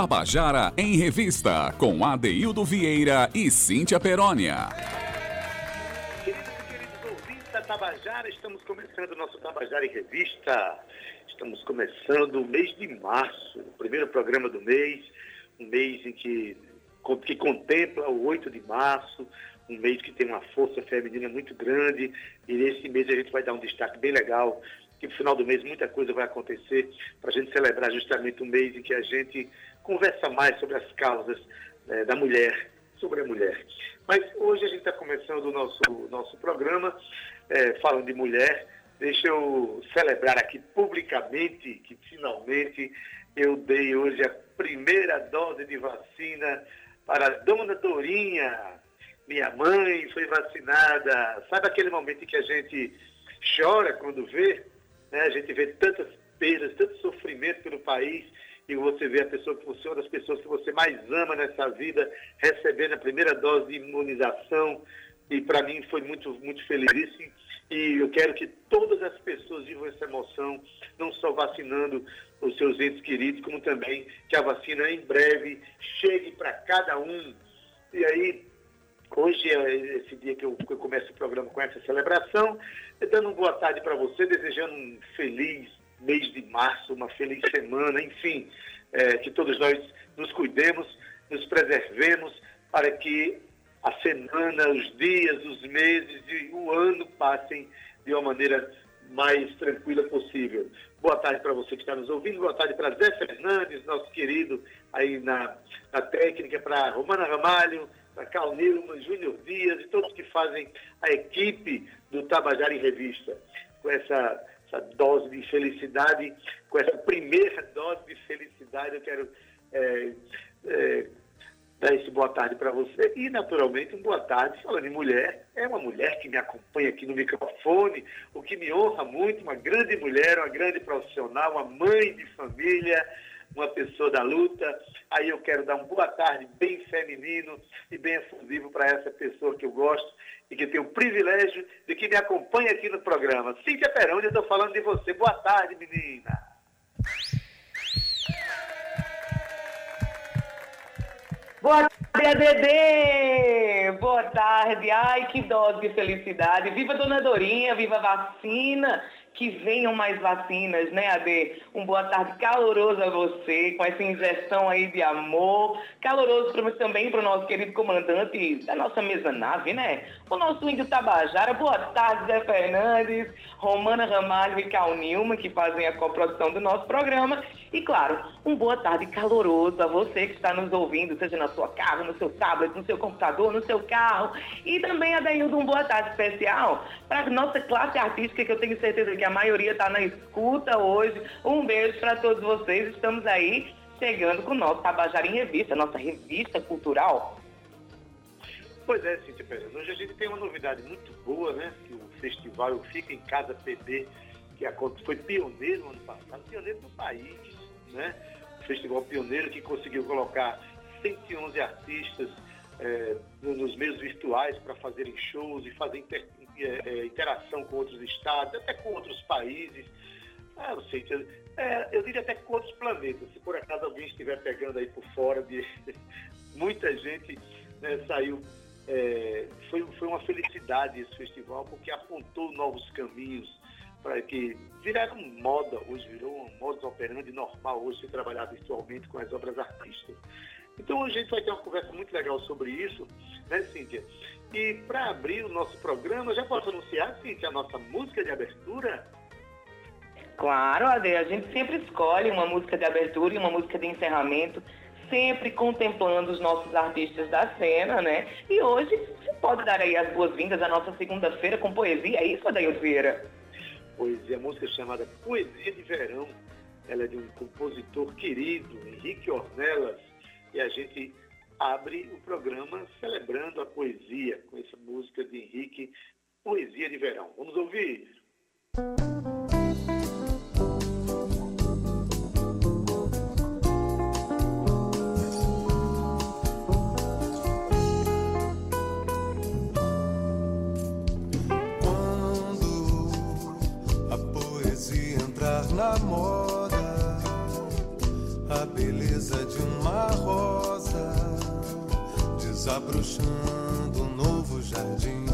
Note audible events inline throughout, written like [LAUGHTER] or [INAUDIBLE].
Tabajara em Revista, com Adeildo Vieira e Cíntia Perónia. Queridos e queridos ouvintes da Tabajara, estamos começando o nosso Tabajara em Revista. Estamos começando o mês de março, o primeiro programa do mês, um mês em que, que contempla o 8 de março, um mês que tem uma força feminina muito grande, e nesse mês a gente vai dar um destaque bem legal, que no final do mês muita coisa vai acontecer para a gente celebrar justamente um mês em que a gente conversa mais sobre as causas né, da mulher, sobre a mulher. Mas hoje a gente está começando o nosso, nosso programa é, falando de mulher. Deixa eu celebrar aqui publicamente que finalmente eu dei hoje a primeira dose de vacina para a dona Dorinha. Minha mãe foi vacinada. Sabe aquele momento em que a gente chora quando vê? Né? A gente vê tantas perdas, tanto sofrimento pelo país e você vê a pessoa que você, uma das pessoas que você mais ama nessa vida, recebendo a primeira dose de imunização. E para mim foi muito, muito feliz isso. E eu quero que todas as pessoas vivam essa emoção, não só vacinando os seus entes queridos, como também que a vacina em breve chegue para cada um. E aí, hoje é esse dia que eu, que eu começo o programa com essa celebração, dando uma boa tarde para você, desejando um feliz mês de março, uma feliz semana, enfim, é, que todos nós nos cuidemos, nos preservemos para que a semana, os dias, os meses e o ano passem de uma maneira mais tranquila possível. Boa tarde para você que está nos ouvindo, boa tarde para Zé Fernandes, nosso querido aí na, na técnica, para Romana Ramalho, para Carl Nilman, Júnior Dias e todos que fazem a equipe do Tabajara em Revista. Com essa essa dose de felicidade, com essa primeira dose de felicidade, eu quero é, é, dar esse boa tarde para você. E, naturalmente, um boa tarde, falando em mulher, é uma mulher que me acompanha aqui no microfone, o que me honra muito, uma grande mulher, uma grande profissional, uma mãe de família, uma pessoa da luta. Aí eu quero dar um boa tarde bem feminino e bem efusivo para essa pessoa que eu gosto e que tem o privilégio de que me acompanha aqui no programa. Cíntia Perão, eu estou falando de você. Boa tarde, menina. Boa tarde, ADD! Boa tarde. Ai, que dose de felicidade. Viva Dona Dorinha, viva a vacina que venham mais vacinas, né, Ade? Um boa tarde caloroso a você, com essa injeção aí de amor. Caloroso também para o nosso querido comandante da nossa mesa nave, né? O nosso índio Tabajara. Boa tarde, Zé Fernandes, Romana Ramalho e Cal Nilma, que fazem a coprodução do nosso programa. E, claro, um boa tarde caloroso a você que está nos ouvindo, seja na sua casa, no seu tablet, no seu computador, no seu carro. E também, Adaildo, um boa tarde especial para a nossa classe artística, que eu tenho certeza que a maioria está na escuta hoje. Um beijo para todos vocês. Estamos aí chegando com o nosso Tabajara em Revista, nossa revista cultural. Pois é, Cíntia Pérez. Hoje a gente tem uma novidade muito boa, né? Que o festival Fica em Casa PB, que foi pioneiro no ano passado, pioneiro no país, né? Festival pioneiro que conseguiu colocar 111 artistas é, nos meios virtuais para fazerem shows e fazer inter, é, interação com outros estados, até com outros países. Ah, não sei, é, eu diria até com outros planetas. Se por acaso alguém estiver pegando aí por fora, de, [LAUGHS] muita gente né, saiu. Foi, foi uma felicidade esse festival, porque apontou novos caminhos para que viraram moda hoje, virou um modus operandi normal hoje se trabalhar virtualmente com as obras artísticas. Então a gente vai ter uma conversa muito legal sobre isso, né, Cíntia? E para abrir o nosso programa, já posso anunciar, Cíntia, a nossa música de abertura? Claro, Ade, a gente sempre escolhe uma música de abertura e uma música de encerramento, sempre contemplando os nossos artistas da cena, né? E hoje você pode dar aí as boas-vindas à nossa segunda-feira com poesia, é isso, Adair Vieira? Poesia, a música chamada Poesia de Verão. Ela é de um compositor querido, Henrique Ornelas, e a gente abre o programa celebrando a poesia com essa música de Henrique, Poesia de Verão. Vamos ouvir? Quando moda, a beleza de uma rosa, desabrochando um novo jardim.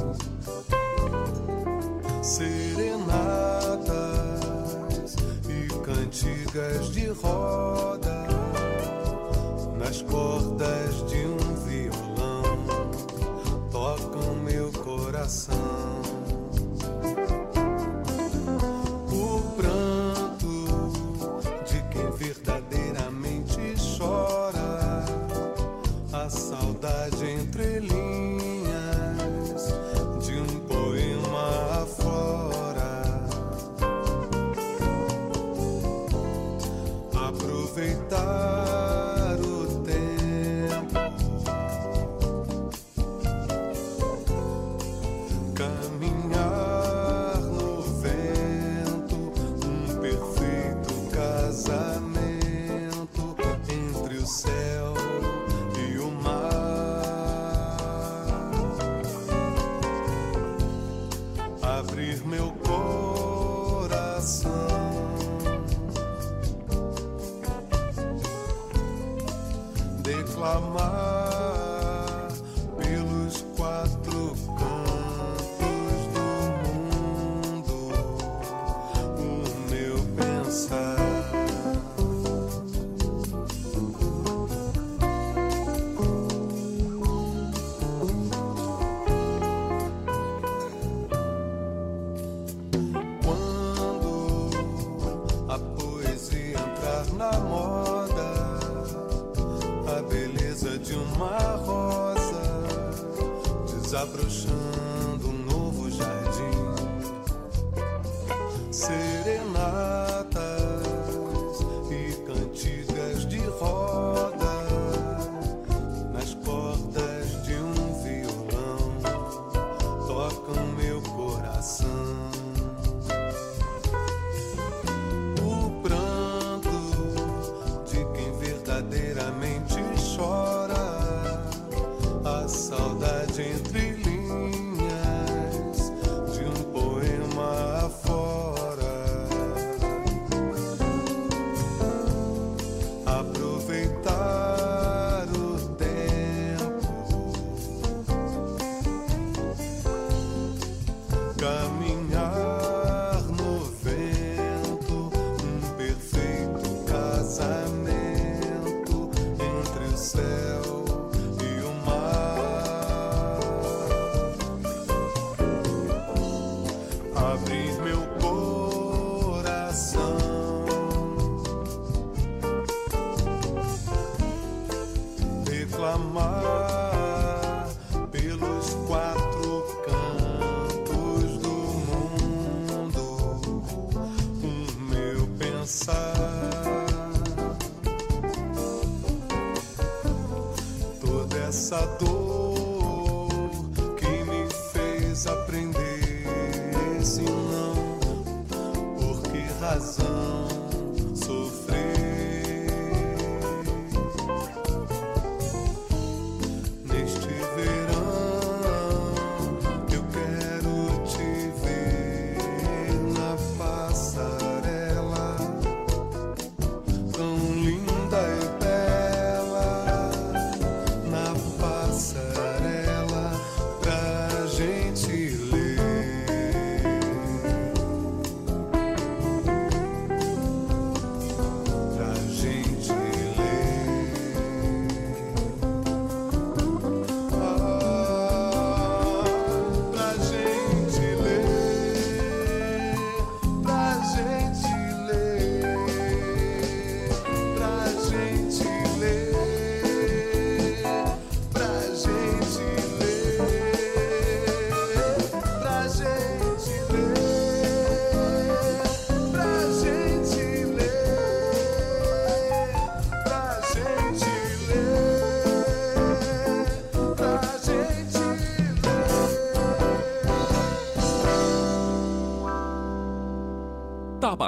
Serenatas e cantigas de roda nas cordas de um violão tocam meu coração.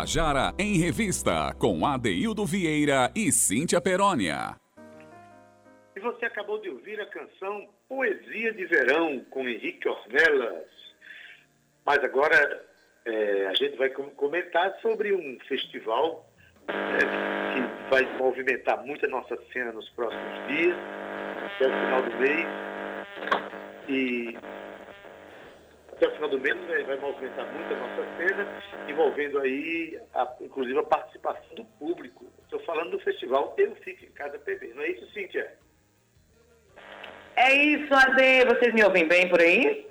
Tabajara em Revista, com Adeildo Vieira e Cíntia Perónia. E você acabou de ouvir a canção Poesia de Verão, com Henrique Ornelas. Mas agora é, a gente vai comentar sobre um festival é, que vai movimentar muito a nossa cena nos próximos dias, até o final do mês. E vai, vai movimentar muito a nossa cena, envolvendo aí, a, inclusive, a participação do público. Estou falando do festival Eu Fico em Casa PB, não é isso, Cíntia? É isso, Ade. Vocês me ouvem bem por aí?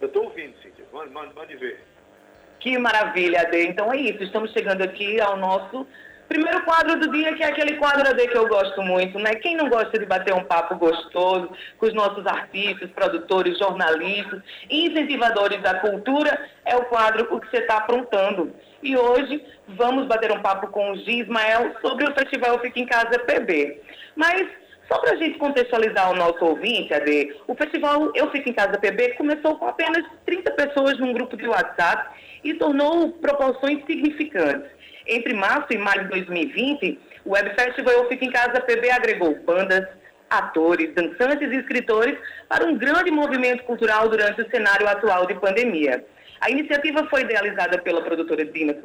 Eu estou ouvindo, Cíntia. Mande, mande, mande ver. Que maravilha, Ade. Então é isso. Estamos chegando aqui ao nosso primeiro quadro do dia, que é aquele quadro Ade que eu gosto muito, né? Quem não gosta de bater um papo gostoso com os nossos artistas, produtores, jornalistas incentivadores da cultura, é o quadro O que você está aprontando. E hoje vamos bater um papo com o Gi Ismael sobre o Festival Fica em Casa PB. Mas só para a gente contextualizar o nosso ouvinte, Ade, o festival Eu Fico em Casa PB começou com apenas 30 pessoas num grupo de WhatsApp e tornou proporções significantes. Entre março e maio de 2020, o Web Festival Eu Fico em Casa PB agregou bandas, atores, dançantes e escritores para um grande movimento cultural durante o cenário atual de pandemia. A iniciativa foi idealizada pela produtora Dina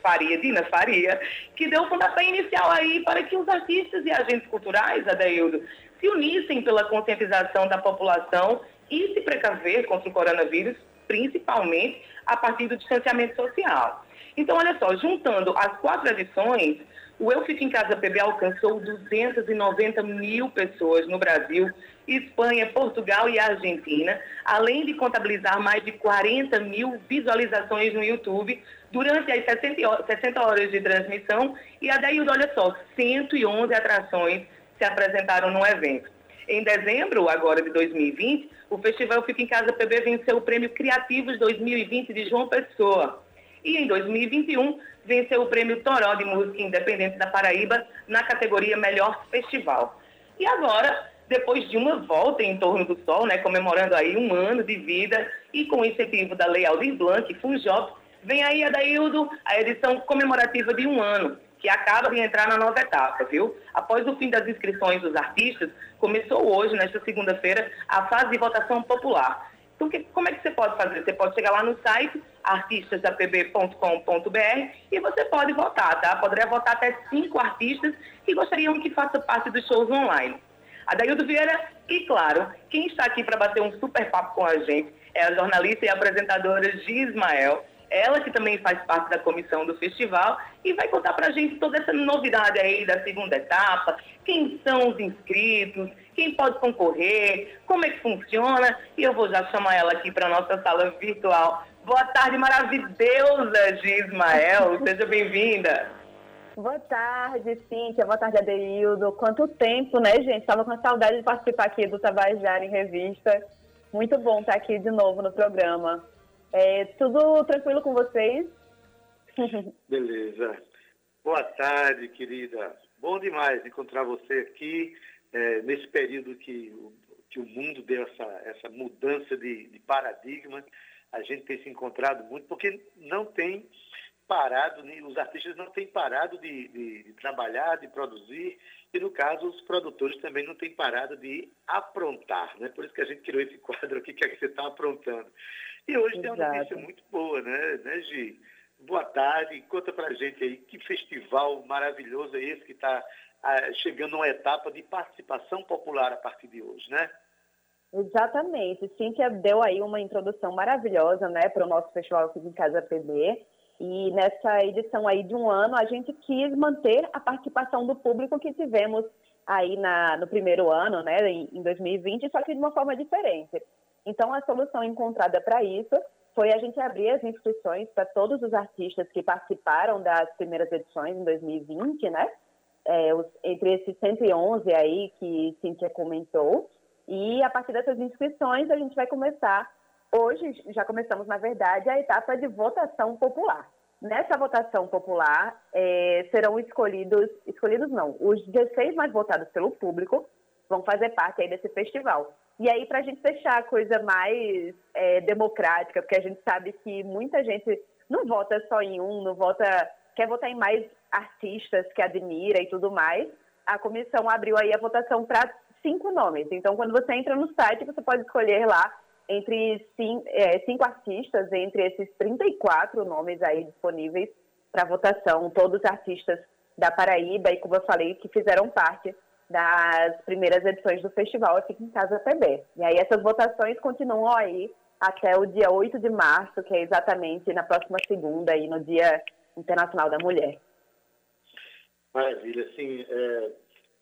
Faria, Dina Faria, que deu o pontapé inicial aí para que os artistas e agentes culturais, Adaildo, se unissem pela conscientização da população e se precaver contra o coronavírus, principalmente a partir do distanciamento social. Então, olha só, juntando as quatro edições, o Eu Fico em Casa PB alcançou 290 mil pessoas no Brasil, Espanha, Portugal e Argentina, além de contabilizar mais de 40 mil visualizações no YouTube durante as 60 horas de transmissão. E a daí, olha só, 111 atrações se apresentaram no evento. Em dezembro, agora de 2020, o Festival Fica em Casa PB venceu o Prêmio Criativos 2020 de João Pessoa. E em 2021, venceu o Prêmio Toró de Música Independente da Paraíba na categoria Melhor Festival. E agora, depois de uma volta em torno do Sol, né, comemorando aí um ano de vida e com o incentivo da Lei Aldir Blanc e Funjop, vem aí, Adaildo, a edição comemorativa de um ano, que acaba de entrar na nova etapa, viu? Após o fim das inscrições dos artistas, começou hoje, nesta segunda-feira, a fase de votação popular. Então, que, como é que você pode fazer? Você pode chegar lá no site artistasapb.com.br e você pode votar, tá? Poderia votar até cinco artistas que gostariam que faça parte dos shows online. Adaildo Vieira e, claro, quem está aqui para bater um super papo com a gente é a jornalista e apresentadora Gismael, ela que também faz parte da comissão do festival e vai contar para a gente toda essa novidade aí da segunda etapa, quem são os inscritos, quem pode concorrer, como é que funciona. E eu vou já chamar ela aqui para nossa sala virtual. Boa tarde, maravilhosa Gismael, [LAUGHS] seja bem-vinda. Boa tarde, Cíntia. Boa tarde, Adeildo. Quanto tempo, né, gente? Estava com saudade de participar aqui do Tabajara em Revista. Muito bom estar aqui de novo no programa. É, tudo tranquilo com vocês? [LAUGHS] Beleza. Boa tarde, querida. Bom demais encontrar você aqui é, nesse período que, o- que o mundo deu essa, essa mudança de, de paradigma. A gente tem se encontrado muito, porque não tem parado, os artistas não têm parado de, de- de trabalhar, de produzir, e no caso os produtores também não têm parado de aprontar, né? Por isso que a gente criou esse [LAUGHS] quadro aqui, que é que você está aprontando. E hoje tem uma Exato. notícia muito boa, né, né Gi? Boa tarde, conta pra gente aí que festival maravilhoso é esse que está chegando a uma etapa de participação popular a partir de hoje, né? Exatamente. Cíntia deu aí uma introdução maravilhosa, né, para o nosso Festival Fica em Casa PB. E nessa edição aí de um ano, a gente quis manter a participação do público que tivemos aí na, no primeiro ano, né, em 2020, só que de uma forma diferente. Então, a solução encontrada para isso foi a gente abrir as inscrições para todos os artistas que participaram das primeiras edições em 2020, né? É, os- entre esses 111 aí que Cíntia comentou. E a partir dessas inscrições, a gente vai começar, hoje, já começamos, na verdade, a etapa de votação popular. Nessa votação popular, eh, serão escolhidos, escolhidos não, os 16 mais votados pelo público vão fazer parte aí desse festival. E aí, para a gente deixar a coisa mais eh, democrática, porque a gente sabe que muita gente não vota só em um, não vota, quer votar em mais artistas que admira e tudo mais, a comissão abriu aí a votação para cinco nomes. Então, quando você entra no site, você pode escolher lá entre cin- eh, cinco artistas, entre esses 34 nomes aí disponíveis para votação, todos artistas da Paraíba e, como eu falei, que fizeram parte das primeiras edições do festival aqui em Casa PB. E aí essas votações continuam aí até o dia 8 de março, que é exatamente na próxima segunda, aí no Dia Internacional da Mulher. Maravilha, assim, é,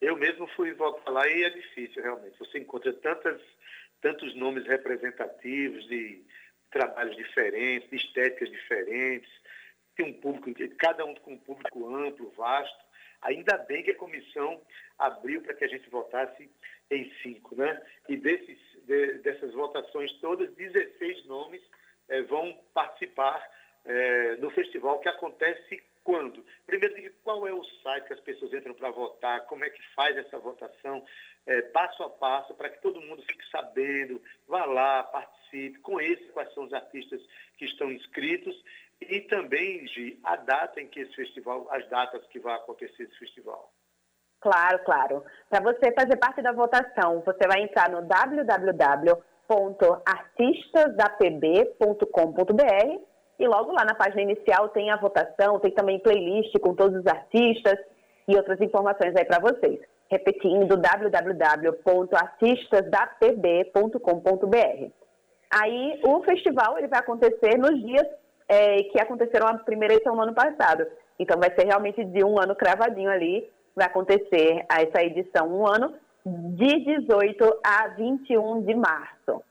eu mesmo fui votar lá e é difícil realmente. Você encontra tantas, tantos nomes representativos de trabalhos diferentes, de estéticas diferentes, tem um público, cada um com um público amplo, vasto. Ainda bem que a comissão abriu para que a gente votasse em cinco, né? E desses, de, dessas votações todas, 16 nomes eh, vão participar eh, no festival que acontece quando? Primeiro, qual é o site que as pessoas entram para votar, como é que faz essa votação, eh, passo a passo, para que todo mundo fique sabendo, vá lá, participe, conheça quais são os artistas que estão inscritos e também, Gi, a data em que esse festival, as datas que vai acontecer esse festival. Claro, claro. Para você fazer parte da votação, você vai entrar no www.artistasapb.com.br e logo lá na página inicial tem a votação, tem também playlist com todos os artistas e outras informações aí para vocês. Repetindo, www.artistasapb.com.br. Aí o festival ele vai acontecer nos dias é, que aconteceram a primeira edição no ano passado. Então vai ser realmente de um ano cravadinho ali, vai acontecer essa edição um ano, de 18 a 21 de março.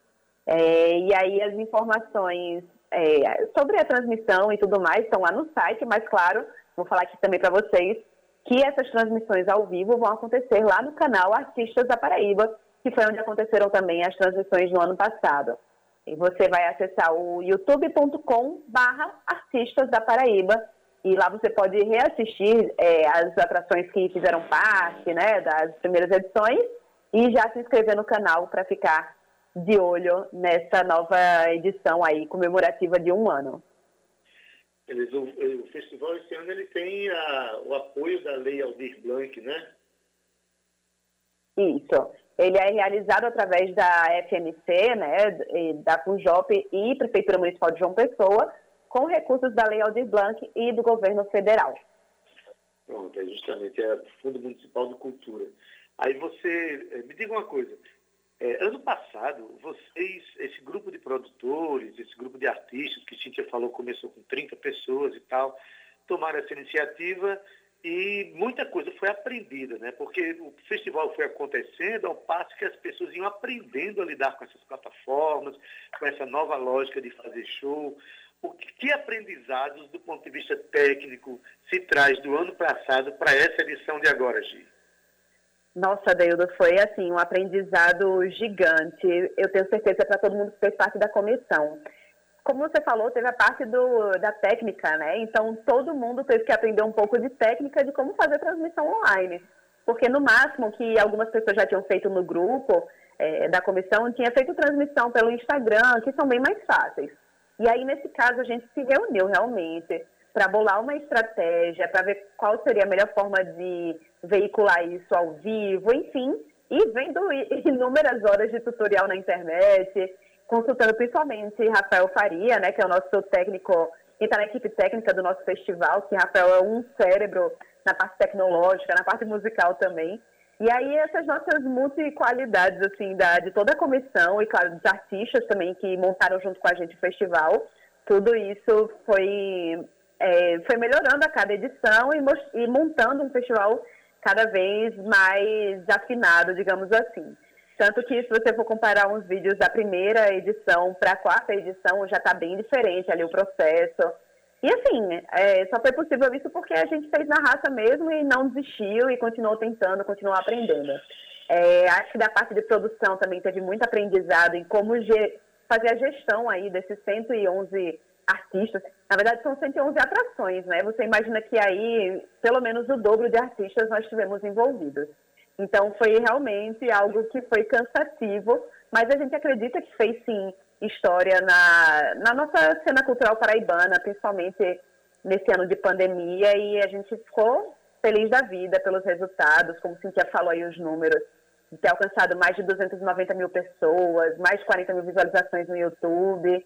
É, e aí as informações é, sobre a transmissão e tudo mais estão lá no site, mas claro, vou falar aqui também para vocês que essas transmissões ao vivo vão acontecer lá no canal Artistas da Paraíba, que foi onde aconteceram também as transmissões no ano passado. E você vai acessar o youtube.com barra artistas da Paraíba e lá você pode reassistir é, as atrações que fizeram parte né, das primeiras edições e já se inscrever no canal para ficar de olho nessa nova edição aí, comemorativa de um ano. Eles, o, o, festival esse ano ele tem a, o apoio da Lei Aldir Blanc, né? Isso. Ele é realizado através da FMC, né, da FUNJOP e Prefeitura Municipal de João Pessoa, com recursos da Lei Aldir Blanc e do governo federal. Pronto, é justamente, é Fundo Municipal de Cultura. Aí você, eh, me diga uma coisa, é, ano passado, vocês, esse grupo de produtores, esse grupo de artistas, que Cíntia falou, começou com 30 pessoas e tal, tomaram essa iniciativa e muita coisa foi aprendida, né? Porque o festival foi acontecendo ao passo que as pessoas iam aprendendo a lidar com essas plataformas, com essa nova lógica de fazer show. O que, que aprendizados do ponto de vista técnico se traz do ano passado para essa edição de agora, Gi? Nossa, Deildo, foi assim um aprendizado gigante. Eu tenho certeza para todo mundo que fez parte da comissão como você falou, teve a parte do, da técnica, né? Então, todo mundo teve que aprender um pouco de técnica de como fazer transmissão online. Porque, no máximo, que algumas pessoas já tinham feito no grupo é, da comissão, tinha feito transmissão pelo Instagram, que são bem mais fáceis. E aí, nesse caso, a gente se reuniu realmente para bolar uma estratégia, para ver qual seria a melhor forma de veicular isso ao vivo, enfim, e vendo [LAUGHS] inúmeras horas de tutorial na internet, consultando principalmente Rafael Faria, né, que é o nosso técnico, que está na equipe técnica do nosso festival, que Rafael é um cérebro na parte tecnológica, na parte musical também. E aí essas nossas multiqualidades, assim, da, de toda a comissão e, claro, dos artistas também que montaram junto com a gente o festival, tudo isso foi, é, foi melhorando a cada edição e, e montando um festival cada vez mais afinado, digamos assim. Tanto que se você for comparar uns vídeos da primeira edição para a quarta edição, já está bem diferente ali o processo. E assim, é, só foi possível isso porque a gente fez na raça mesmo e não desistiu e continuou tentando, continuou aprendendo. É, acho que da parte de produção também teve muito aprendizado em como fazer a gestão aí desses 111 artistas. Na verdade, são 111 atrações, né? Você imagina que aí, pelo menos o dobro de artistas nós tivemos envolvidos. Então foi realmente algo que foi cansativo, mas a gente acredita que fez sim história na, na nossa cena cultural paraibana, principalmente nesse ano de pandemia, e a gente ficou feliz da vida pelos resultados, como Cintia falou aí os números, de ter alcançado mais de 290 mil pessoas, mais de 40 mil visualizações no YouTube.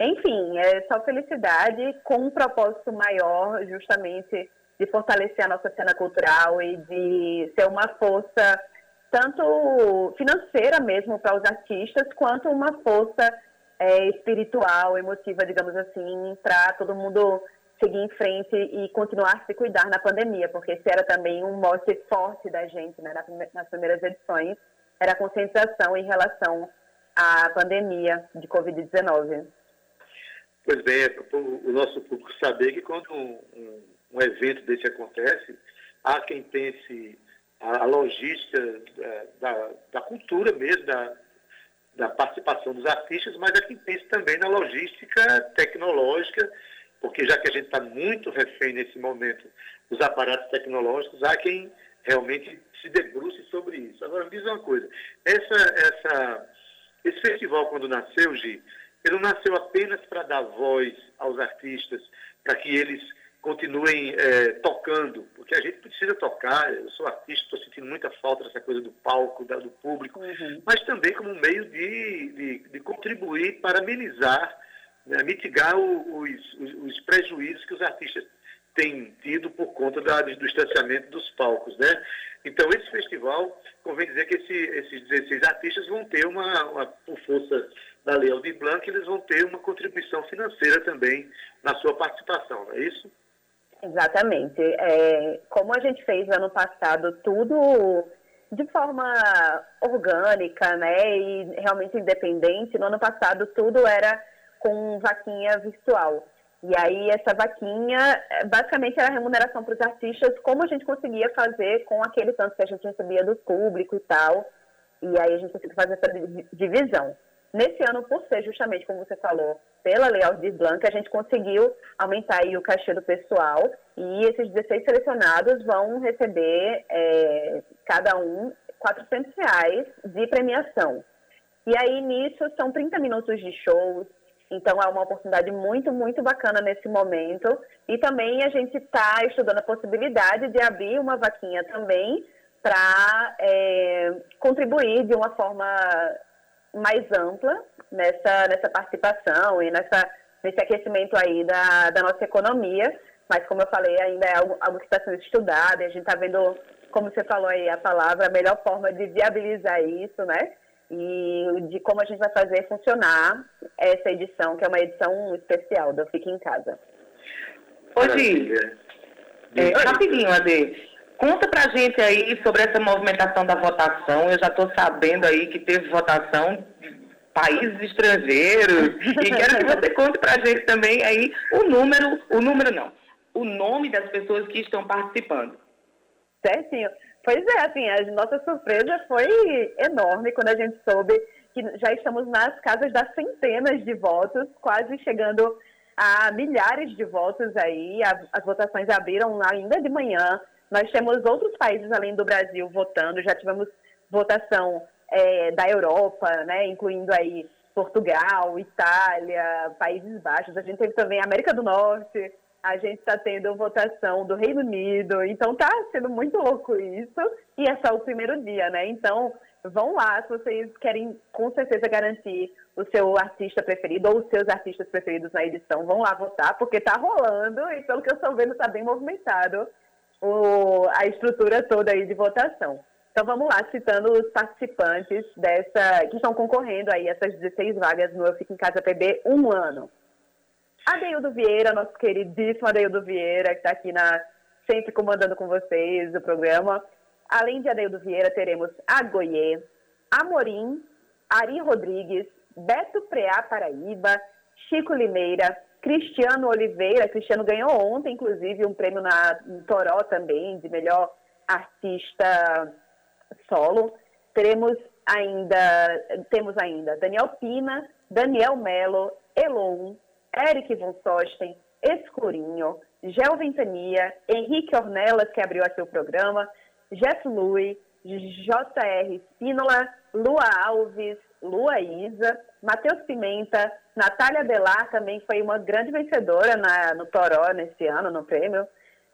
Enfim, é só felicidade com um propósito maior, justamente de fortalecer a nossa cena cultural e de ser uma força tanto financeira mesmo para os artistas, quanto uma força é, espiritual, emotiva, digamos assim, para todo mundo seguir em frente e continuar a se cuidar na pandemia, porque esse era também um mote forte da gente né, nas primeiras edições, era a conscientização em relação à pandemia de Covid-19. Pois bem, é para o nosso público saber que quando um, um, um evento desse acontece, há quem pense a, a logística da, da, da, cultura mesmo, da, da participação dos artistas, mas há quem pense também na logística tecnológica porque já que a gente está muito refém nesse momento dos aparatos tecnológicos, há quem realmente se debruce sobre isso. Agora, me diz uma coisa, essa, essa, esse festival, quando nasceu, Gi, ele não nasceu apenas para dar voz aos artistas, para que eles continuem é, tocando, porque a gente precisa tocar, eu sou artista, estou sentindo muita falta dessa coisa do palco, da, do público, uhum. mas também como um meio de, de, de contribuir para amenizar né, mitigar o, os, os, prejuízos que os artistas têm tido por conta da, do distanciamento dos palcos. Né? Então, esse festival, convém dizer que esse, esses 16 artistas vão ter uma, uma, por força da Lei Aldir Blanc, eles vão ter uma contribuição financeira também na sua participação, não é isso? Exatamente. É, como a gente fez ano passado tudo de forma orgânica, né, e realmente independente, no ano passado tudo era com vaquinha virtual. E aí essa vaquinha, basicamente era remuneração para os artistas, como a gente conseguia fazer com aquele tanto que a gente recebia do público e tal. E aí a gente conseguiu fazer essa divisão. Nesse ano, por ser justamente, como você falou, pela Lei Aldir Blanc, a gente conseguiu aumentar aí o cachê do pessoal e esses 16 selecionados vão receber, é, cada um, 400 reais de premiação. E aí, nisso, são 30 minutos de shows, então, é uma oportunidade muito, muito bacana nesse momento. E também a gente está estudando a possibilidade de abrir uma vaquinha também para é, contribuir de uma forma mais ampla nessa, nessa participação e nessa, nesse aquecimento aí da, da nossa economia. Mas, como eu falei, ainda é algo, algo que está sendo estudado e a gente está vendo, como você falou aí a palavra, a melhor forma de viabilizar isso, né? e de como a gente vai fazer funcionar essa edição, que é uma edição especial do Fique em Casa. Hoje, é, rapidinho, Ade, conta pra gente aí sobre essa movimentação da votação. Eu já estou sabendo aí que teve votação de países estrangeiros [LAUGHS] e quero que você conte pra gente também aí o número, o número não, o nome das pessoas que estão participando. Certinho. Pois é, assim, a nossa surpresa foi enorme quando a gente soube que já estamos nas casas das centenas de votos, quase chegando a milhares de votos aí. As votações abriram ainda de manhã. Nós temos outros países além do Brasil votando, já tivemos votação é, da Europa, né, incluindo aí Portugal, Itália, Países Baixos. A gente teve também América do Norte, a gente está tendo votação do Reino Unido, então está sendo muito louco isso, e é só o primeiro dia, né? Então, vão lá se vocês querem com certeza garantir o seu artista preferido ou os seus artistas preferidos na edição, vão lá votar, porque está rolando. E pelo que eu estou vendo está bem movimentado o, a estrutura toda aí de votação. Então vamos lá, citando os participantes dessa que estão concorrendo aí essas 16 vagas no Eu Fico em Casa PB um ano. Adeildo Vieira, nosso queridíssimo Adeildo Vieira, que está aqui na, sempre comandando com vocês o programa. Além de Adeildo Vieira, teremos a Goiê, Amorim, Ari Rodrigues, Beto Preá Paraíba, Chico Limeira, Cristiano Oliveira. Cristiano ganhou ontem, inclusive, um prêmio na em Toró também, de melhor artista solo. Teremos ainda, temos ainda Daniel Pina, Daniel Melo, Elon, Eric von Sosten, Escurinho, Gel Ventania, Henrique Ornelas, que abriu aqui o programa, Jeff Lui, J.R. Spínola, Lua Alves, Lua Isa, Matheus Pimenta, Natália Belar também foi uma grande vencedora na, no Toró nesse ano, no prêmio.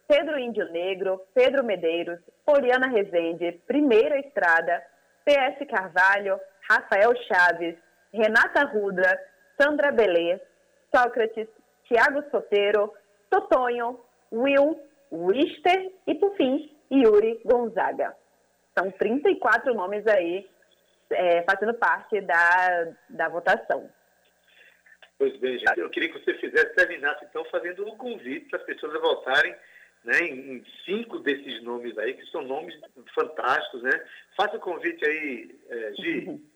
Pedro Índio Negro, Pedro Medeiros, Poliana Rezende, Primeira Estrada, PS Carvalho, Rafael Chaves, Renata Ruda, Sandra Belê, Sócrates, Tiago Soteiro, Totonho, Will, Wister e, por fim, Yuri Gonzaga. São 34 nomes aí é, fazendo parte da, da votação. Pois bem, gente, eu queria que você fizesse, terminasse então fazendo um convite para as pessoas a votarem né, em, cinco desses nomes aí, que são nomes fantásticos, né? Faça o convite aí, é, Gi. [LAUGHS]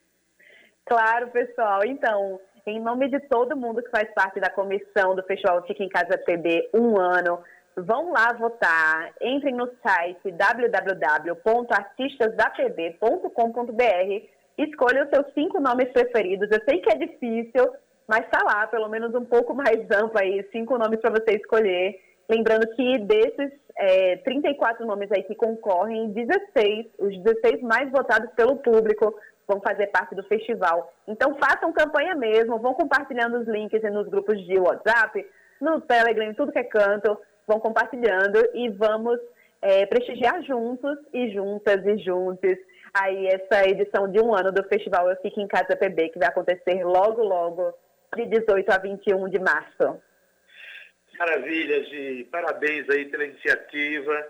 Claro, pessoal. Então, em nome de todo mundo que faz parte da comissão do Festival Fica em Casa PB um ano, vão lá votar. Entrem no site www.artistasdapb.com.br. Escolha os seus cinco nomes preferidos. Eu sei que é difícil, mas tá lá, pelo menos um pouco mais [LAUGHS] amplo aí, cinco nomes para você escolher. Lembrando que desses é, 34 nomes aí que concorrem, 16, os 16 mais votados pelo público, vão fazer parte do festival. Então façam campanha mesmo, vão compartilhando os links nos grupos de WhatsApp, no Telegram, tudo que é canto, vão compartilhando e vamos é, prestigiar juntos e juntas e juntos aí essa edição de um ano do Festival Eu Fico em Casa PB, que vai acontecer logo, logo, de 18 a 21 de março. Maravilha, Gi. Parabéns aí pela iniciativa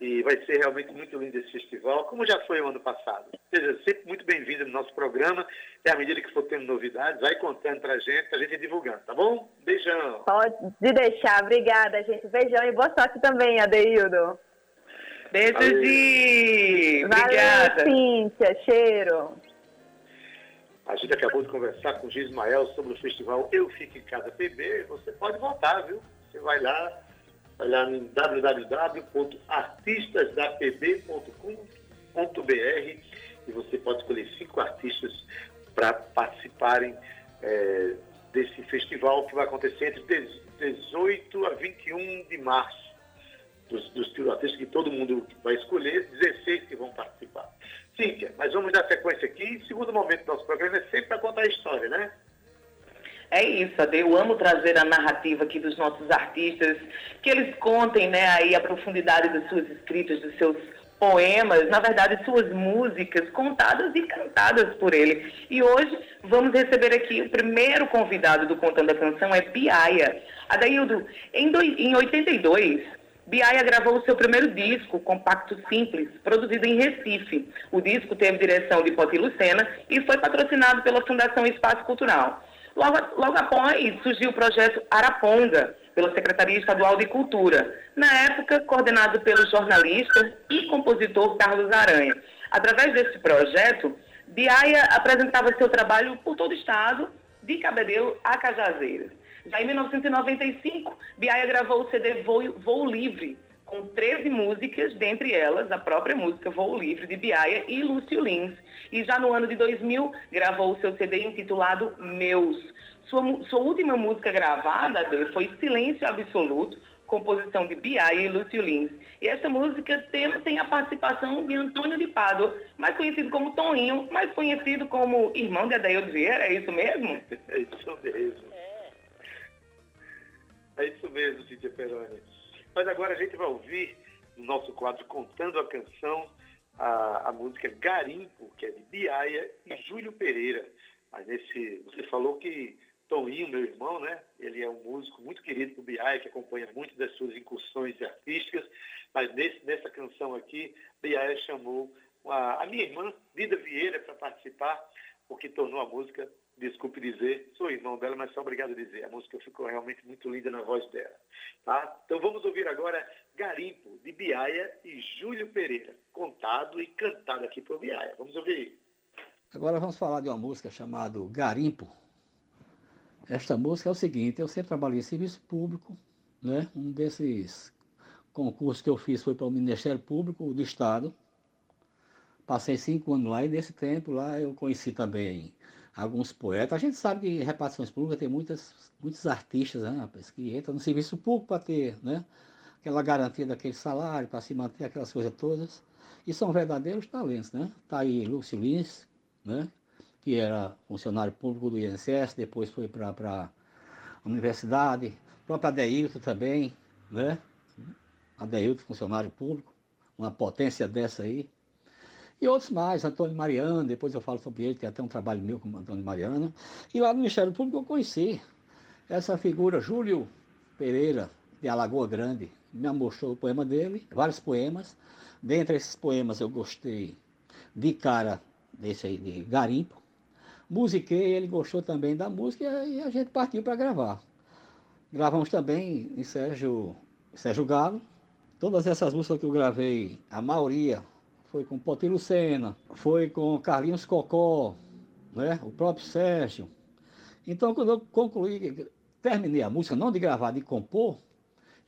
e vai ser realmente muito lindo esse festival, como já foi o ano passado. Seja sempre muito bem-vindo no nosso programa e à medida que for tendo novidades, vai contando pra gente, pra gente divulgando, tá bom? Beijão. Pode deixar. Obrigada, gente. Beijão e boa sorte também, Adeildo. Beijo, Valeu. Gi. Valeu, Obrigada. Cíntia. Cheiro. A gente acabou de conversar com o Gismael sobre o festival Eu Fico em Casa PB. Você pode votar, viu? Você vai lá, vai lá em www.artistasdapb.com.br e você pode escolher cinco artistas para participarem eh, desse festival que vai acontecer entre 18 a 21 de março. Dos, dos artistas que todo mundo vai escolher, 16 que vão participar. Cíntia, mas vamos dar sequência aqui. Segundo momento do nosso programa é sempre para contar a história, né? É isso, Ade. Eu amo trazer a narrativa aqui dos nossos artistas, que eles contem, né, aí a profundidade das suas escritas, dos seus poemas, na verdade, suas músicas contadas e cantadas por ele. E hoje vamos receber aqui o primeiro convidado do Contando a Canção, é Biaia. Adaildo, em, doi- em 82, Biaia gravou o seu primeiro disco, Compacto Simples, produzido em Recife. O disco teve direção de Poti Lucena e foi patrocinado pela Fundação Espaço Cultural. Logo, logo após, surgiu o projeto Araponga, pela Secretaria Estadual de Cultura, na época coordenado pelo jornalista e compositor Carlos Aranha. Através desse projeto, Biaia apresentava seu trabalho por todo o estado, de Cabedelo a Cajazeiras. Já em 1995, Biaia gravou o CD Voo, Voo Livre, com 13 músicas, dentre elas a própria música Voo Livre de Biaia e Lúcio Lins. E já no ano de 2000, gravou o seu CD intitulado Meus. Sua, sua última música gravada foi Silêncio Absoluto, composição de Biaia e Lúcio Lins. E essa música tem, tem a participação de Antônio de Pádua, mais conhecido como Toninho, mais conhecido como irmão de Adaildo Vieira, é isso mesmo? [LAUGHS] É isso mesmo. É isso mesmo, Cíntia Peroni. Mas agora a gente vai ouvir no nosso quadro Contando a Canção a, a música Garimpo, que é de Biaia e Júlio Pereira. Mas nesse, você falou que Toninho, meu irmão, né? Ele é um músico muito querido por Biaia, que acompanha muito das suas incursões artísticas. Mas nesse, nessa canção aqui, Biaia chamou a, a minha irmã, Lida Vieira, para participar, porque tornou a música desculpe dizer, sou irmão dela, mas sou obrigado a dizer. A música ficou realmente muito linda na voz dela. Tá? Então vamos ouvir agora Garimpo, de Biaia e Júlio Pereira, contado e cantado aqui por Biaia. Vamos ouvir. Agora vamos falar de uma música chamada Garimpo. Esta música é o seguinte, eu sempre trabalhei em serviço público, né? Um desses concursos que eu fiz foi para o Ministério Público do Estado. Passei cinco anos lá e nesse tempo lá eu conheci também alguns poetas. A gente sabe que repartições públicas tem muitas, muitos artistas, né, que entram no serviço público para ter, né? Aquela garantia daquele salário, para se manter aquelas coisas todas. E são verdadeiros talentos, né? Tá aí Lúcio Lins, né? que era funcionário público do INSS, depois foi para a universidade, o próprio Adeilton também, né? Adeilton, funcionário público, uma potência dessa aí. E outros mais, Antônio Mariano, depois eu falo sobre ele, tem até um trabalho meu com o Antônio Mariano. E lá no Ministério Público eu conheci essa figura, Júlio Pereira, de Alagoa Grande, me mostrou o poema dele, vários poemas. Dentre esses poemas eu gostei de cara desse aí de Garimpo. Musiquei, ele gostou também da música e a gente partiu para gravar. Gravamos também em Sérgio, Sérgio Galo. Todas essas músicas que eu gravei, a maioria foi com Poti Lucena, foi com Carlinhos Cocó, né? o próprio Sérgio. Então, quando eu concluí, terminei a música, não de gravar, de compor,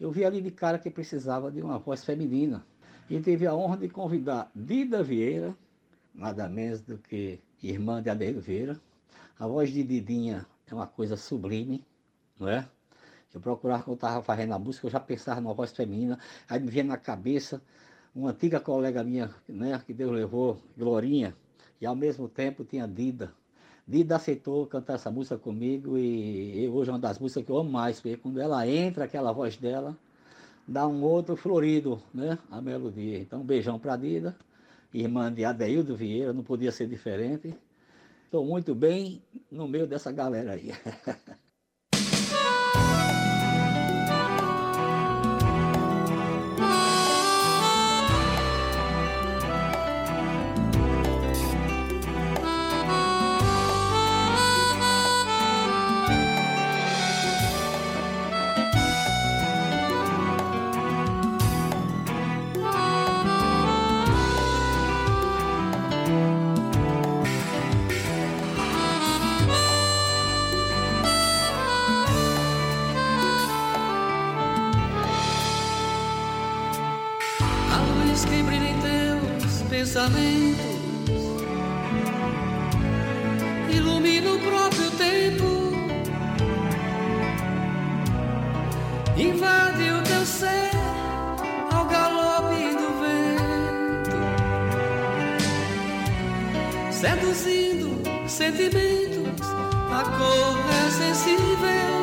eu vi ali de cara que precisava de uma voz feminina. E tive a honra de convidar Dida Vieira, nada menos do que irmã de Adeiro Vieira. A voz de Didinha é uma coisa sublime, não é? Eu procurava, quando estava fazendo a música, eu já pensava numa voz feminina, aí me vinha na cabeça uma antiga colega minha, né, que Deus levou, Glorinha, e ao mesmo tempo tinha Dida. Dida aceitou cantar essa música comigo e, e hoje é uma das músicas que eu amo mais, porque quando ela entra, aquela voz dela, dá um outro florido, né, a melodia. Então, um beijão para Dida, irmã de Adeildo Vieira, não podia ser diferente. Estou muito bem no meio dessa galera aí. [LAUGHS] invade o teu ser ao galope do vento, seduzindo sentimentos, a cor é sensível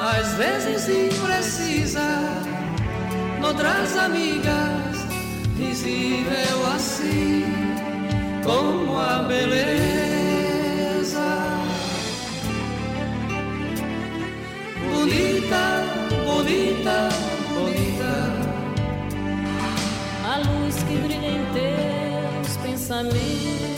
às vezes imprecisa, noutras amigas, visível assim como a beleza. Bonita, bonita, bonita, A luz que brilha em teus pensamentos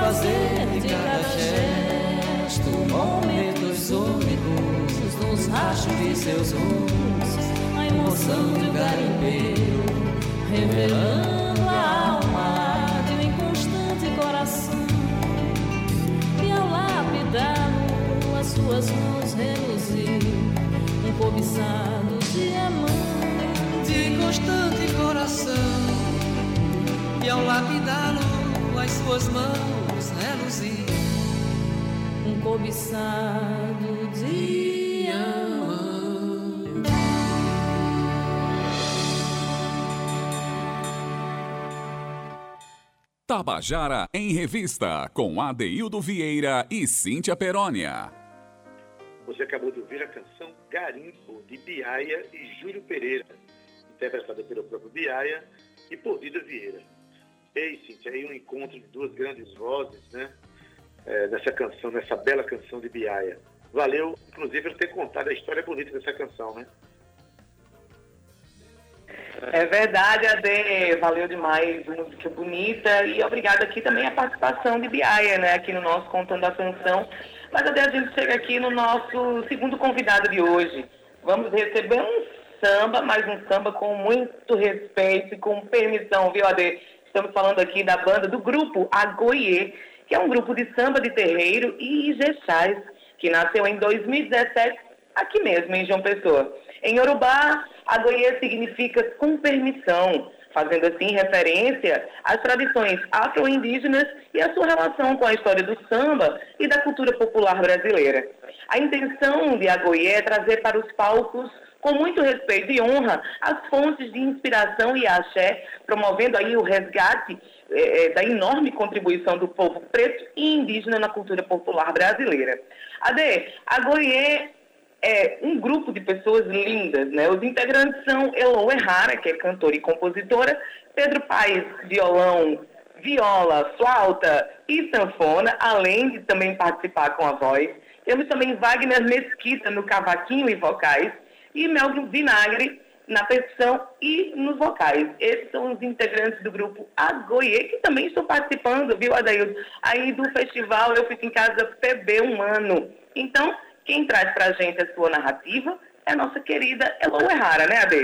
fazer de cada gesto momentos únicos nos rachos de seus rumos, a emoção um garimpeiro, revelando a alma de um inconstante coração. E ao lapidá-lo, as suas mãos reluzir, um cobiçado diamante. de constante coração e ao lapidá-lo as suas mãos reluzir um cobiçado diamante. Tabajara em Revista, com Adeildo Vieira e Cíntia Perónia. Você acabou de ouvir a canção Garimpo, de Biaia e Júlio Pereira, interpretada pelo próprio Biaia e por Dida Vieira. Ei, Cíntia, aí um encontro de duas grandes vozes, né? É, nessa canção, nessa bela canção de Biaia. Valeu, inclusive, por ter contado a história bonita dessa canção, né? É verdade, Ade. Valeu demais, música bonita. E obrigada aqui também a participação de Biaia, né? Aqui no nosso Contando a Canção. Mas Ade, a gente chega aqui no nosso segundo convidado de hoje. Vamos receber um samba, mas um samba com muito respeito e com permissão, viu, Ade? Estamos falando aqui da banda do grupo Agoiê, que é um grupo de samba de terreiro e ijexás, que nasceu em 2017 aqui mesmo, em João Pessoa. Em Yorubá, Agoiê significa com permissão, fazendo assim referência às tradições afro-indígenas e à sua relação com a história do samba e da cultura popular brasileira. A intenção de Agoiê é trazer para os palcos com muito respeito e honra as fontes de inspiração e axé, promovendo aí o resgate eh, da enorme contribuição do povo preto e indígena na cultura popular brasileira. Ade, Agoiê é um grupo de pessoas lindas, né? Os integrantes são Elo Errara, que é cantora e compositora, Pedro Paes, violão, viola, flauta e sanfona, além de também participar com a voz. Temos também Wagner Mesquita no cavaquinho e vocais e Melvin Vinagre na percussão e nos vocais. Esses são os integrantes do grupo Agoie, que também estão participando, viu, Adaildo? Aí do festival Eu Fico em Casa PB Humano. Então, quem traz para a gente a sua narrativa é a nossa querida Elo Errara, né, Ade?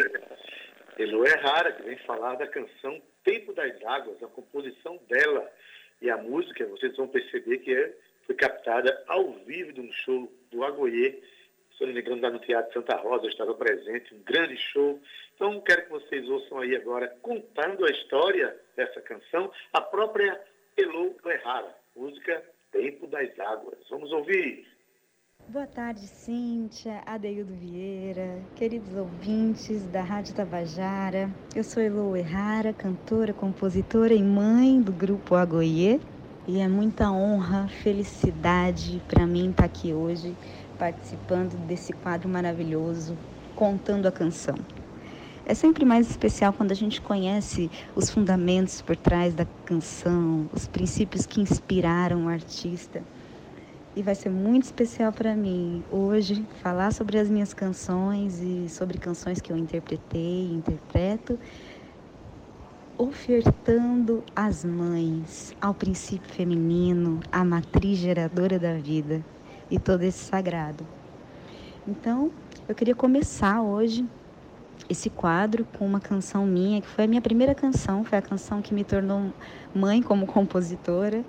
Elo Errara, que vem falar da canção Tempo das Águas, a composição dela. E a música, vocês vão perceber que é, foi captada ao vivo de um show do Agoiê, me engano, lá no Teatro Santa Rosa, eu estava presente, um grande show. Então, quero que vocês ouçam aí agora, contando a história dessa canção, a própria Elo Errara, música Tempo das Águas. Vamos ouvir. Boa tarde, Cíntia, Adeildo Vieira, queridos ouvintes da Rádio Tabajara. Eu sou Elo Errara, cantora, compositora e mãe do grupo Agoiê. E é muita honra, felicidade para mim estar aqui hoje participando desse quadro maravilhoso, contando a canção. É sempre mais especial quando a gente conhece os fundamentos por trás da canção, os princípios que inspiraram o artista. E vai ser muito especial para mim hoje falar sobre as minhas canções e sobre canções que eu interpretei e interpreto, ofertando às mães, ao princípio feminino, à matriz geradora da vida e todo esse sagrado. Então, eu queria começar hoje esse quadro com uma canção minha, que foi a minha primeira canção, foi a canção que me tornou mãe como compositora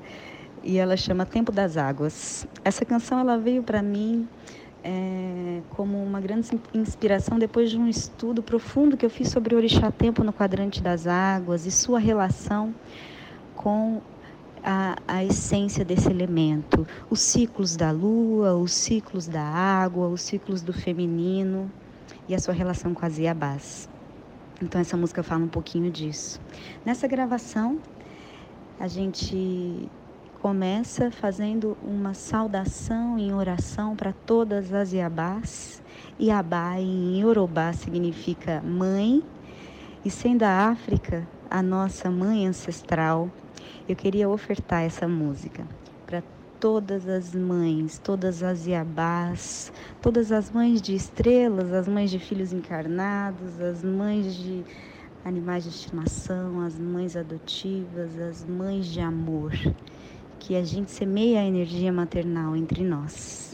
e ela chama Tempo das Águas. Essa canção ela veio para mim é, como uma grande inspiração depois de um estudo profundo que eu fiz sobre o orixá tempo no quadrante das águas e sua relação com a, a essência desse elemento, os ciclos da lua, os ciclos da água, os ciclos do feminino e a sua relação com as iabás. Então essa música fala um pouquinho disso. Nessa gravação, a gente começa fazendo uma saudação em oração para todas as Iabás. Iabá em Yorubá significa mãe, e sendo a África a nossa mãe ancestral, eu queria ofertar essa música para todas as mães, todas as Iabás, todas as mães de estrelas, as mães de filhos encarnados, as mães de animais de estimação, as mães adotivas, as mães de amor que a gente semeia a energia maternal entre nós.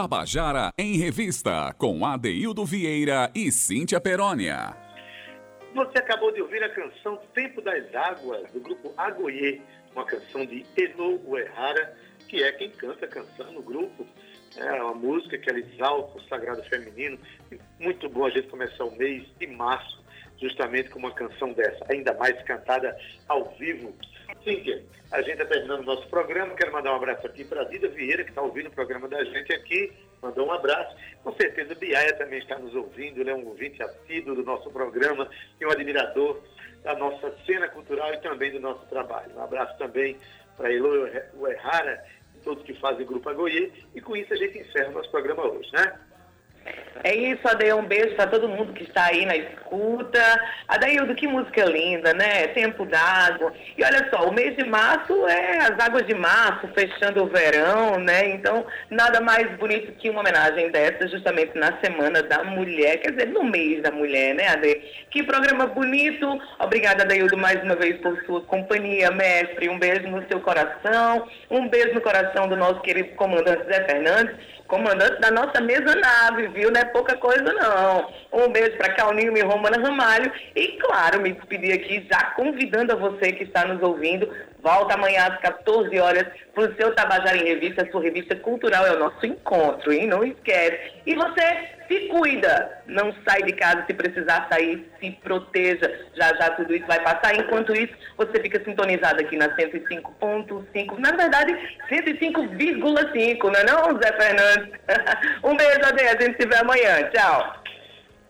Tabajara em Revista, com Adeildo Vieira e Cíntia Perónia. Você acabou de ouvir a canção Tempo das Águas, do grupo Agoie, uma canção de Eno Uehara, que é quem canta a canção no grupo. É uma música que ela exalta o sagrado feminino. Muito bom a gente começar o mês de março justamente com uma canção dessa, ainda mais cantada ao vivo. Cíntia, a gente está terminando o nosso programa. Quero mandar um abraço aqui para a Dida Vieira, que está ouvindo o programa da gente aqui. Mandou um abraço. Com certeza, Biaia também está nos ouvindo. Ele é um ouvinte assíduo do nosso programa e um admirador da nossa cena cultural e também do nosso trabalho. Um abraço também para Elo Uerrara e todos que fazem o Grupo Agoie. E com isso a gente encerra o nosso programa hoje, né? É isso, Adair, um beijo para todo mundo que está aí na escuta. Adaildo, que música linda, né? Tempo d'água. E olha só, o mês de março é as águas de março, fechando o verão, né? Então, nada mais bonito que uma homenagem dessa, justamente na Semana da Mulher, quer dizer, no mês da mulher, né, Adair? Que programa bonito. Obrigada, Adaildo, mais uma vez por sua companhia, mestre. Um beijo no seu coração, um beijo no coração do nosso querido comandante Zé Fernandes comandante da nossa mesa nave, viu? Não é pouca coisa, não. Um beijo para Calninho e Romana Ramalho. E, claro, me despedir aqui já convidando a você que está nos ouvindo. Volta amanhã às 14 horas para o seu Tabajara em Revista. Sua revista cultural é o nosso encontro, hein? Não esquece. E você se cuida. Não sai de casa se precisar sair. Se proteja. Já já tudo isso vai passar. Enquanto isso, você fica sintonizado aqui na 105.5. Na verdade, 105,5, não é não, Zé Fernandes? [LAUGHS] um beijo, Ade. A gente se vê amanhã. Tchau.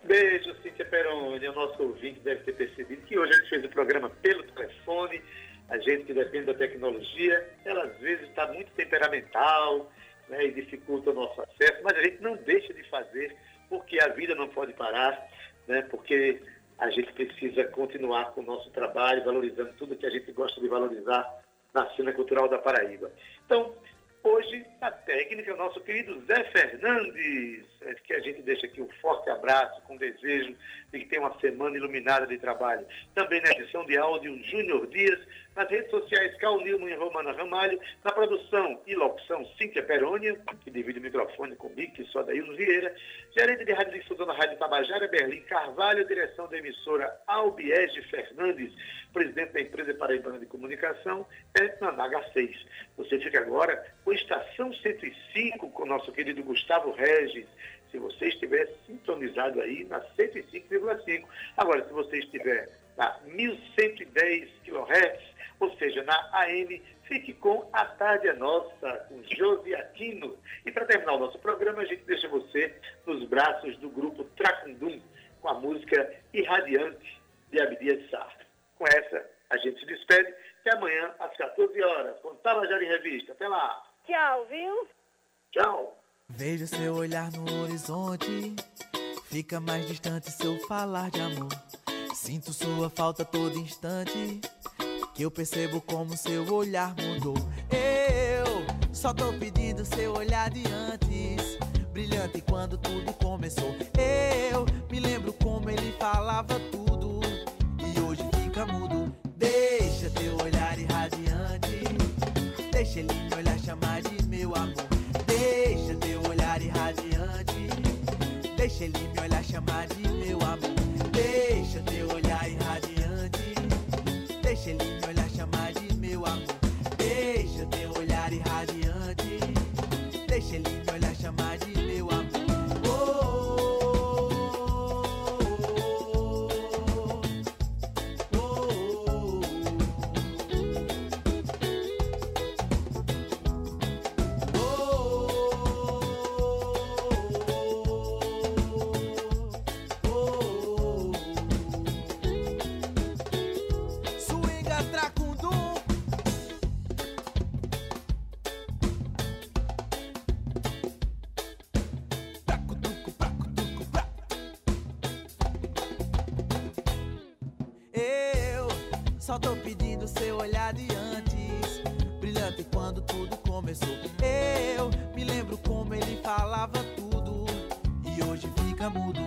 Beijo, Cíntia Peroni. O nosso ouvinte deve ter percebido que hoje a gente fez o programa pelo telefone. A gente que depende da tecnologia, ela às vezes está muito temperamental né, e dificulta o nosso acesso, mas a gente não deixa de fazer porque a vida não pode parar, né, porque a gente precisa continuar com o nosso trabalho, valorizando tudo que a gente gosta de valorizar na cena cultural da Paraíba. Então, hoje, a técnica é o nosso querido Zé Fernandes, que a gente deixa aqui um forte abraço, com desejo de que tenha uma semana iluminada de trabalho. Também na edição de áudio, Júnior Dias, nas redes sociais, Cal Nilman e Romana Ramalho, na produção e locução, Cíntia Perônia, que divide o microfone comigo, que sou Daílson Vieira, gerente de rádio difusão da Rádio Tabajara, Berlim Carvalho, direção da emissora Albiege Fernandes, presidente da empresa Paraibana de Comunicação, é na Naga 6. Você fica agora com a Estação 105, com nosso querido Gustavo Regis, se você estiver sintonizado aí na 105,5. Agora, se você estiver na 1110 kHz, ou seja, na AM, fique com A Tarde é Nossa, com Josi Aquino. E para terminar o nosso programa, a gente deixa você nos braços do grupo Tracundum, com a música Irradiante, de Abdias Sá. Com essa, a gente se despede. Até amanhã, às 14 horas, com Tabajara em Revista. Até lá. Tchau, viu? Tchau. Vejo seu olhar no horizonte, fica mais distante se eu falar de amor. Sinto sua falta todo instante, que eu percebo como seu olhar mudou. Eu só tô pedindo seu olhar de antes, brilhante quando tudo começou. Eu me lembro como ele falava tudo, e hoje fica mudo. Deixa teu olhar irradiante, deixa ele me olhar chamar de Deixa ele me olhar chamar de meu amor. Deixa teu olhar irradiante. Deixa ele me olhar só tô pedindo seu olhar de antes, brilhante quando tudo começou. Eu me lembro como ele falava tudo e hoje fica mudo.